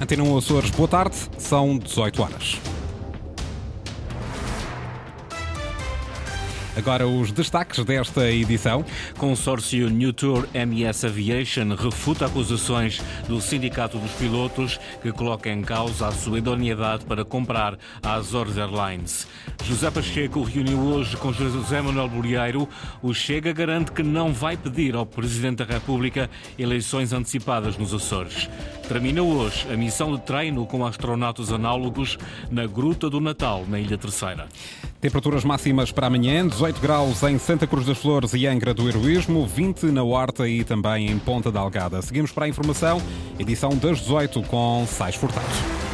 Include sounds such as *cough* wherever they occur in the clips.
Antena 1 Açores, boa tarde, são 18 horas. Agora os destaques desta edição. Consórcio New Tour MS Aviation refuta acusações do Sindicato dos Pilotos que coloca em causa a sua idoneidade para comprar a Azores Airlines. José Pacheco reuniu hoje com José Manuel Bolieiro. O Chega garante que não vai pedir ao Presidente da República eleições antecipadas nos Açores. Termina hoje a missão de treino com astronautas análogos na Gruta do Natal, na Ilha Terceira. Temperaturas máximas para amanhã, 18 graus em Santa Cruz das Flores e Angra do Heroísmo, 20 na Horta e também em Ponta da Algada. Seguimos para a informação, edição das 18 com Sais Furtado.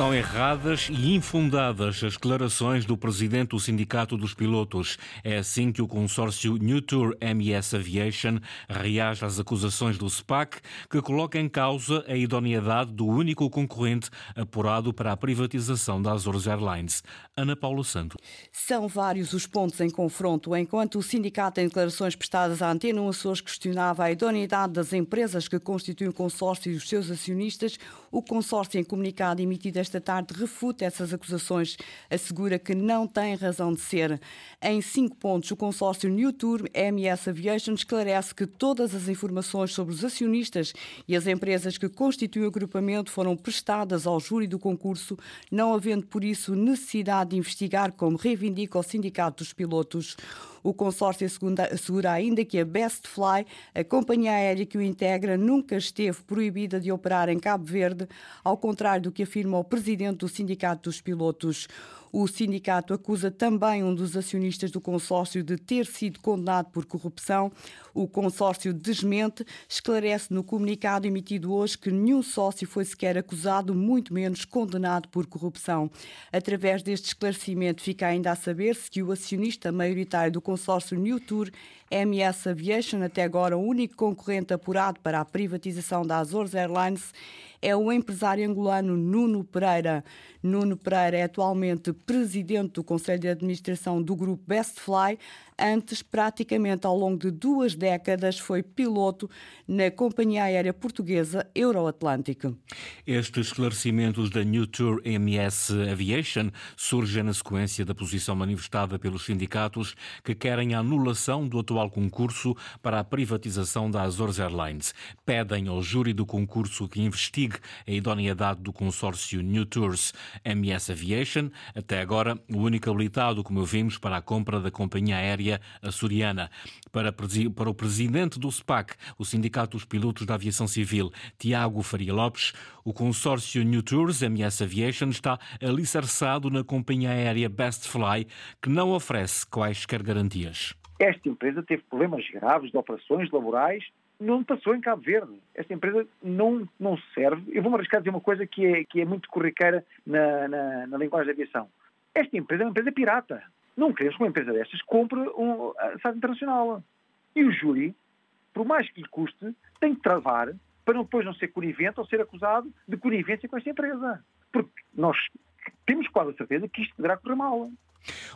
São erradas e infundadas as declarações do presidente do Sindicato dos Pilotos. É assim que o consórcio New Tour MS Aviation reage às acusações do SPAC, que coloca em causa a idoneidade do único concorrente apurado para a privatização da Azores Airlines. Ana Paula Santo. São vários os pontos em confronto. Enquanto o sindicato, em declarações prestadas à Antena Açores, questionava a idoneidade das empresas que constituem o consórcio e os seus acionistas, o consórcio, em comunicado emitido esta tarde, refuta essas acusações, assegura que não tem razão de ser. Em cinco pontos, o consórcio New Tour MS Aviation esclarece que todas as informações sobre os acionistas e as empresas que constituem o agrupamento foram prestadas ao júri do concurso, não havendo por isso necessidade de investigar, como reivindica o Sindicato dos Pilotos. O consórcio assegura ainda que a Best Fly, a companhia aérea que o integra, nunca esteve proibida de operar em Cabo Verde, ao contrário do que afirma o presidente do Sindicato dos Pilotos. O sindicato acusa também um dos acionistas do consórcio de ter sido condenado por corrupção. O consórcio desmente, esclarece no comunicado emitido hoje que nenhum sócio foi sequer acusado, muito menos condenado por corrupção. Através deste esclarecimento, fica ainda a saber-se que o acionista maioritário do consórcio New Tour MS Aviation, até agora o único concorrente apurado para a privatização da Azores Airlines, é o empresário angolano Nuno Pereira. Nuno Pereira é atualmente presidente do Conselho de Administração do grupo Best Fly, Antes, praticamente ao longo de duas décadas, foi piloto na companhia aérea portuguesa Euroatlântica. Estes esclarecimentos da New Tour MS Aviation surgem na sequência da posição manifestada pelos sindicatos que querem a anulação do atual concurso para a privatização da Azores Airlines. Pedem ao júri do concurso que investigue a idoneidade do consórcio New Tours MS Aviation, até agora o único habilitado, como vimos, para a compra da companhia aérea Açoriana. Para, para o presidente do SPAC, o Sindicato dos Pilotos da Aviação Civil, Tiago Faria Lopes, o consórcio New Tours MS Aviation está alicerçado na companhia aérea Best Fly, que não oferece quaisquer garantias. Esta empresa teve problemas graves de operações laborais não passou em Cabo Verde. Esta empresa não, não serve. Eu vou-me arriscar a dizer uma coisa que é, que é muito corriqueira na, na, na linguagem da aviação. Esta empresa é uma empresa pirata. Não queremos que uma empresa destas compre um, a Internacional. E o júri, por mais que lhe custe, tem que travar para depois não ser conivente ou ser acusado de conivência com esta empresa. Porque nós temos quase a certeza que isto poderá correr mal.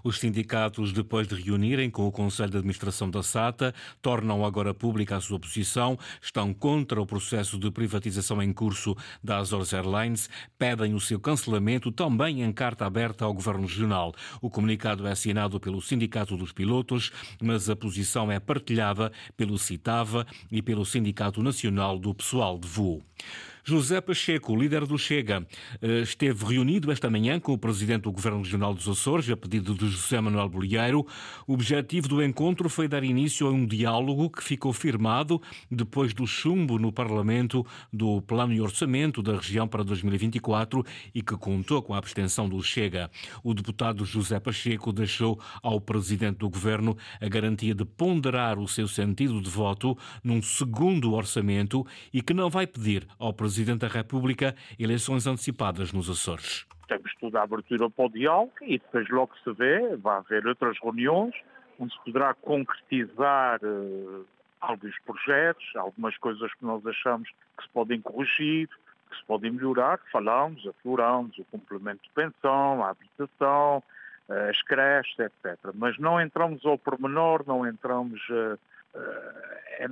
Os sindicatos, depois de reunirem com o Conselho de Administração da SATA, tornam agora pública a sua posição, estão contra o processo de privatização em curso da Azores Airlines, pedem o seu cancelamento também em carta aberta ao Governo Regional. O comunicado é assinado pelo Sindicato dos Pilotos, mas a posição é partilhada pelo CITAVA e pelo Sindicato Nacional do Pessoal de Voo. José Pacheco, líder do Chega, eh, esteve reunido esta manhã com o presidente do Governo Regional dos Açores, a pedido de José Manuel Bolieiro. O objetivo do encontro foi dar início a um diálogo que ficou firmado depois do chumbo no Parlamento do Plano e Orçamento da região para 2024 e que contou com a abstenção do Chega. O deputado José Pacheco deixou ao presidente do Governo a garantia de ponderar o seu sentido de voto num segundo orçamento e que não vai pedir ao presidente Presidente da República eleições antecipadas nos Açores. Temos toda a abertura para o diálogo e depois logo se vê, vai haver outras reuniões onde se poderá concretizar uh, alguns projetos, algumas coisas que nós achamos que se podem corrigir, que se podem melhorar, falamos, afloramos o complemento de pensão, a habitação, uh, as creches, etc. Mas não entramos ao pormenor, não entramos uh,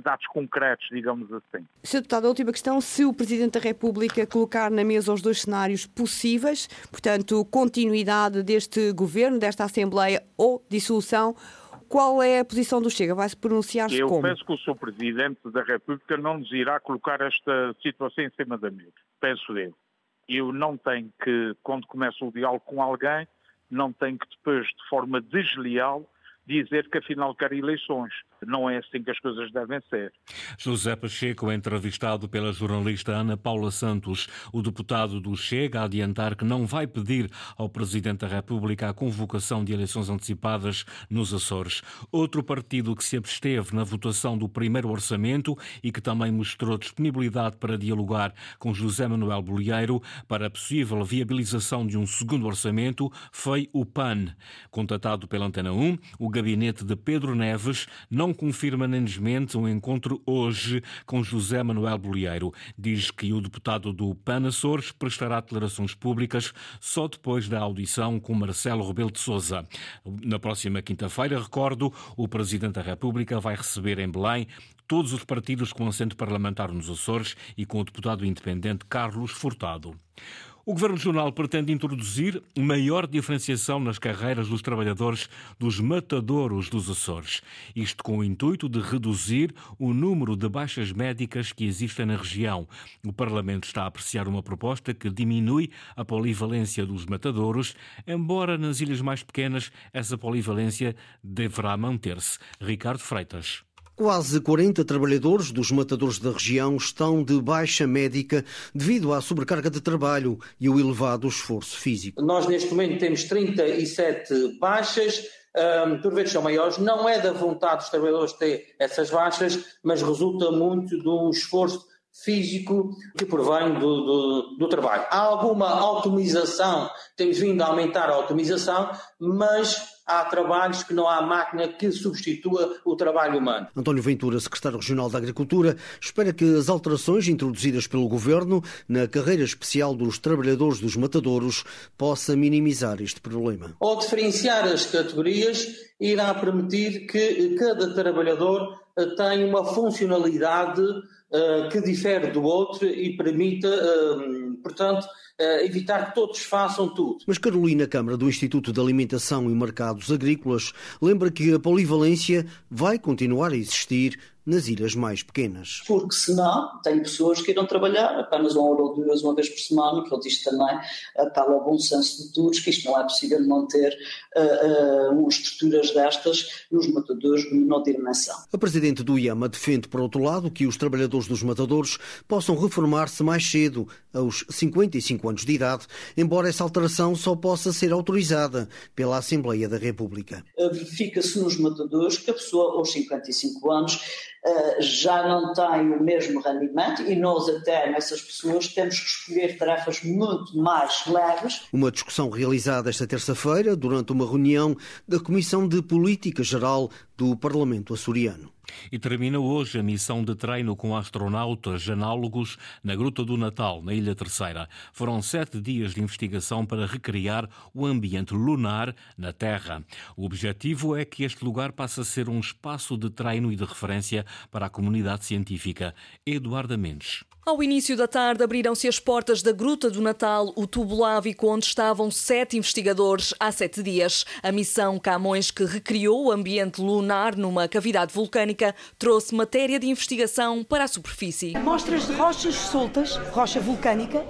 dados concretos, digamos assim. Sr. Deputado, a última questão, se o Presidente da República colocar na mesa os dois cenários possíveis, portanto, continuidade deste governo, desta Assembleia ou dissolução, qual é a posição do Chega? Vai-se pronunciar-se Eu como? penso que o Sr. Presidente da República não nos irá colocar esta situação em cima da mesa. Penso eu. Eu não tenho que, quando começo o diálogo com alguém, não tenho que depois, de forma desleal, dizer que afinal quer eleições. Não é assim que as coisas devem ser. José Pacheco, entrevistado pela jornalista Ana Paula Santos, o deputado do Chega, a adiantar que não vai pedir ao Presidente da República a convocação de eleições antecipadas nos Açores. Outro partido que se absteve na votação do primeiro orçamento e que também mostrou disponibilidade para dialogar com José Manuel Bolieiro para a possível viabilização de um segundo orçamento foi o PAN. Contatado pela Antena 1, o gabinete de Pedro Neves não confirma nem desmente um encontro hoje com José Manuel Bolieiro. Diz que o deputado do PAN Açores prestará declarações públicas só depois da audição com Marcelo Rebelo de Sousa. Na próxima quinta-feira, recordo, o Presidente da República vai receber em Belém todos os partidos com assento parlamentar nos Açores e com o deputado independente Carlos Furtado. O Governo Regional pretende introduzir maior diferenciação nas carreiras dos trabalhadores dos matadouros dos Açores. Isto com o intuito de reduzir o número de baixas médicas que existem na região. O Parlamento está a apreciar uma proposta que diminui a polivalência dos matadouros, embora nas ilhas mais pequenas essa polivalência deverá manter-se. Ricardo Freitas. Quase 40 trabalhadores dos matadores da região estão de baixa médica devido à sobrecarga de trabalho e o elevado esforço físico. Nós, neste momento, temos 37 baixas. Um, por vezes são maiores, não é da vontade dos trabalhadores ter essas baixas, mas resulta muito de um esforço físico que provém do, do, do, trabalho. Há alguma automização, temos vindo a aumentar a automização, mas há trabalhos que não há máquina que substitua o trabalho humano. António Ventura, secretário regional da Agricultura, espera que as alterações introduzidas pelo governo na carreira especial dos trabalhadores dos matadouros possa minimizar este problema. Ao diferenciar as categorias, irá permitir que cada trabalhador tenha uma funcionalidade que difere do outro e permita, uh, portanto, uh, evitar que todos façam tudo. Mas Carolina Câmara, do Instituto de Alimentação e Mercados Agrícolas, lembra que a polivalência vai continuar a existir nas ilhas mais pequenas. Porque senão tem pessoas que irão trabalhar apenas uma hora ou duas, uma vez por semana, que ele diz também, apela ao bom senso de todos, que isto não é possível manter uh, uh, estruturas destas nos matadores de menor dimensão. A Presidente do IAMA defende, por outro lado, que os trabalhadores dos matadores possam reformar-se mais cedo, aos 55 anos de idade, embora essa alteração só possa ser autorizada pela Assembleia da República. Verifica-se nos matadores que a pessoa aos 55 anos Uh, já não tem o mesmo rendimento e nós até nessas pessoas temos que escolher tarefas muito mais leves. Uma discussão realizada esta terça-feira durante uma reunião da Comissão de Política Geral do Parlamento açoriano. E termina hoje a missão de treino com astronautas análogos na Gruta do Natal, na Ilha Terceira. Foram sete dias de investigação para recriar o ambiente lunar na Terra. O objetivo é que este lugar passe a ser um espaço de treino e de referência para a comunidade científica. Eduardo Mendes. Ao início da tarde abriram-se as portas da Gruta do Natal, o tubo lávico onde estavam sete investigadores há sete dias. A missão Camões, que recriou o ambiente lunar numa cavidade vulcânica, trouxe matéria de investigação para a superfície. Mostras de rochas soltas, rocha vulcânica.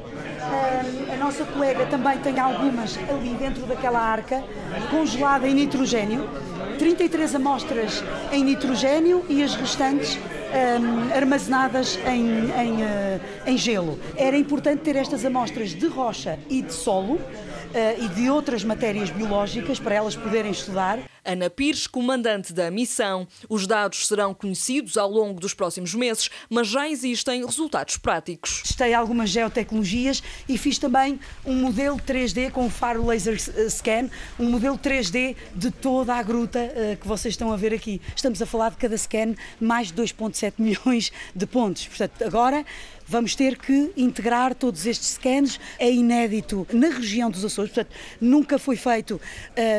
A nossa colega também tem algumas ali dentro daquela arca, congelada em nitrogênio. 33 amostras em nitrogênio e as restantes um, armazenadas em, em, uh, em gelo. Era importante ter estas amostras de rocha e de solo uh, e de outras matérias biológicas para elas poderem estudar. Ana Pires, comandante da missão. Os dados serão conhecidos ao longo dos próximos meses, mas já existem resultados práticos. Testei algumas geotecnologias e fiz também um modelo 3D com o faro laser eh, scan, um modelo 3D de toda a gruta uh, que vocês estão a ver aqui. Estamos a falar de cada scan mais de 2,7 *laughs* milhões de pontos. Portanto, agora vamos ter que integrar todos estes scans. É inédito na região dos Açores, portanto, nunca foi feito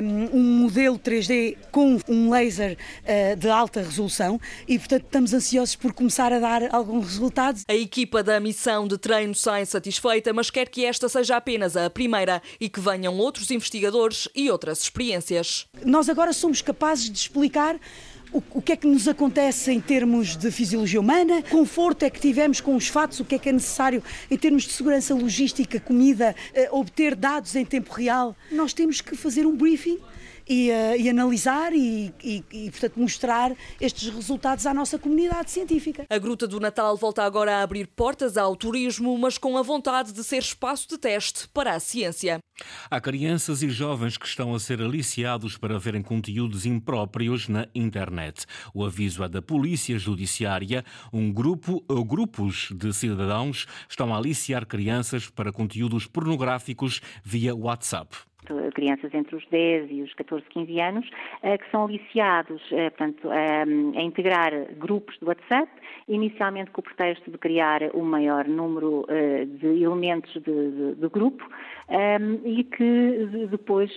um, um modelo 3D é com um laser uh, de alta resolução e, portanto, estamos ansiosos por começar a dar alguns resultados. A equipa da missão de treino sai satisfeita, mas quer que esta seja apenas a primeira e que venham outros investigadores e outras experiências. Nós agora somos capazes de explicar o, o, que é que nos acontece em termos de fisiologia humana, conforto é que tivemos com os fatos, o que é que é necessário em termos de segurança logística, comida, eh, obter dados em tempo real. Nós temos que fazer um briefing e, uh, e analisar e, e, e, portanto, mostrar estes resultados à nossa comunidade científica. A Gruta do Natal volta agora a abrir portas ao turismo, mas com a vontade de ser espaço de teste para a ciência. Há crianças e jovens que estão a ser aliciados para verem conteúdos impróprios na internet. O aviso é da Polícia Judiciária. Um grupo ou grupos de cidadãos estão a aliciar crianças para conteúdos pornográficos via WhatsApp crianças entre os 10 e os 14, 15 anos, eh, que são aliciados eh, portanto, a integrar grupos de WhatsApp, inicialmente com o pretexto de criar um maior número eh, de elementos de, de, de grupo e que depois,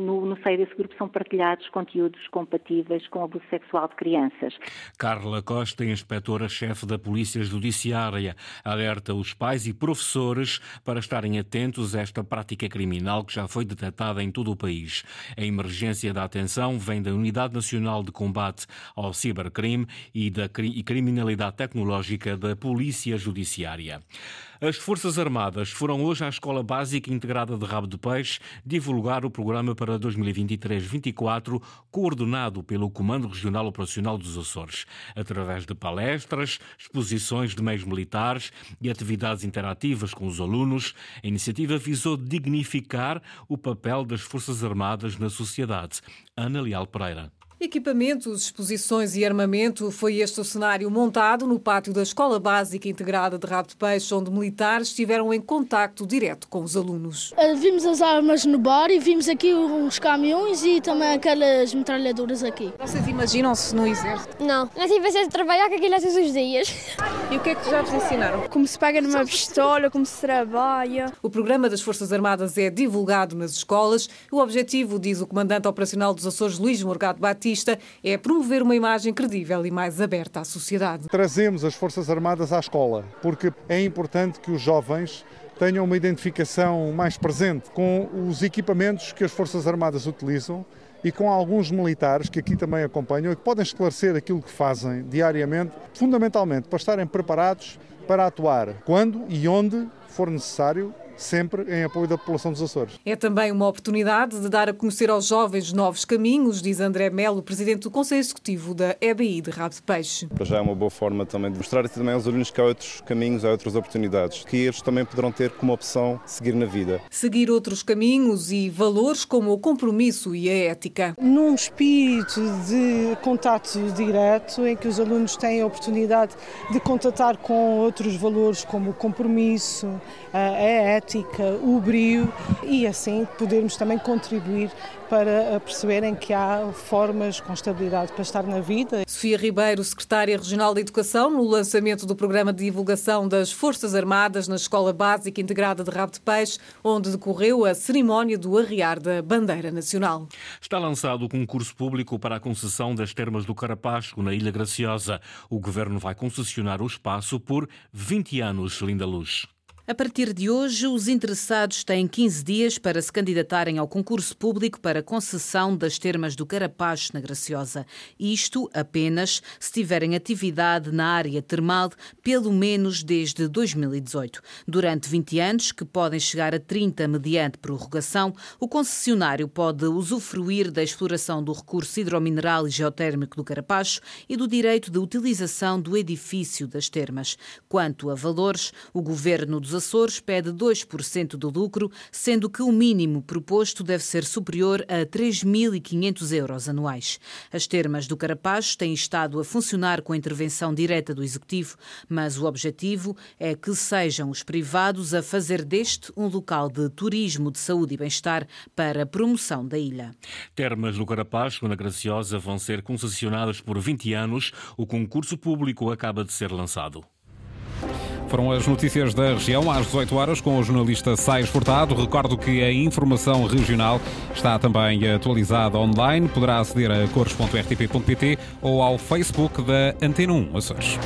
no, no seio desse grupo, são partilhados conteúdos compatíveis com abuso sexual de crianças. Carla Costa, inspetora-chefe da Polícia Judiciária, alerta os pais e professores para estarem atentos a esta prática criminal que já foi detectada em todo o país. A emergência da atenção vem da Unidade Nacional de Combate ao Cibercrime e da Criminalidade Tecnológica da Polícia Judiciária. As Forças Armadas foram hoje à Escola Básica Integrada de Rabo de Peixe divulgar o programa para 2023-24, coordenado pelo Comando Regional Operacional dos Açores, através de palestras, exposições de meios militares e atividades interativas com os alunos. A iniciativa visou dignificar o papel das Forças Armadas na sociedade. Ana Leal Pereira. Equipamentos, exposições e armamento foi este o cenário montado no pátio da Escola Básica Integrada de Rabo de Peixe, onde militares estiveram em contacto direto com os alunos. Eh, vimos as armas no bar e vimos aqui uns caminhões e também aquelas metralhadoras aqui. Vocês imaginam-se no exército? Não, nós tivemos a trabalhar com aquilo todos os dias. E o que é que já vos ensinaram? Como se pega numa pistola, como se trabalha. O programa das Forças Armadas é divulgado nas escolas. O objetivo, diz o comandante operacional dos Açores, Luís Morgado Batista, é promover uma imagem credível e mais aberta à sociedade. Trazemos as Forças Armadas à escola, porque é importante que os jovens tenham uma identificação mais presente com os equipamentos que as Forças Armadas utilizam e com alguns militares que aqui também acompanham e que podem esclarecer aquilo que fazem diariamente, fundamentalmente para estarem preparados para atuar quando e onde for necessário sempre em apoio da população dos Açores. É também uma oportunidade de dar a conhecer aos jovens novos caminhos, diz André Melo, presidente do Conselho Executivo da EBI de Rabo de Peixe. Para já é uma boa forma também de mostrar também aos alunos que há outros caminhos, há outras oportunidades, que eles também poderão ter como opção seguir na vida. Seguir outros caminhos e valores como o compromisso e a ética. Num espírito de contato direto, em que os alunos têm a oportunidade de contatar com outros valores como o compromisso, a ética, prática, o brio e assim podermos também contribuir para perceberem que há formas com estabilidade para estar na vida. Sofia Ribeiro, secretária regional da Educação, no lançamento do programa de divulgação das Forças Armadas na Escola Básica Integrada de Rabo de Peixe, onde decorreu a cerimónia do arriar da bandeira nacional. Está lançado o concurso público para a concessão das termas do Carapasco, na Ilha Graciosa. O governo vai concessionar o espaço por 20 anos, Linda Luz. A partir de hoje, os interessados têm 15 dias para se candidatarem ao concurso público para concessão das termas do Carapacho na Graciosa. Isto apenas se tiverem atividade na área termal pelo menos desde 2018. Durante 20 anos, que podem chegar a 30 mediante prorrogação, o concessionário pode usufruir da exploração do recurso hidromineral e geotérmico do Carapacho e do direito de utilização do edifício das termas. Quanto a valores, o governo dos Açores pede 2% do lucro, sendo que o mínimo proposto deve ser superior a 3.500 euros anuais. As termas do Carapaz têm estado a funcionar com a intervenção direta do Executivo, mas o objetivo é que sejam os privados a fazer deste um local de turismo de saúde e bem-estar para a promoção da ilha. Termas do Carapaz, na Graciosa, vão ser concessionadas por 20 anos. O concurso público acaba de ser lançado. Foram as notícias da região às 18 horas com o jornalista Sais Furtado. Recordo que a informação regional está também atualizada online. Poderá aceder a cores.rtp.pt ou ao Facebook da Antena 1 Açores.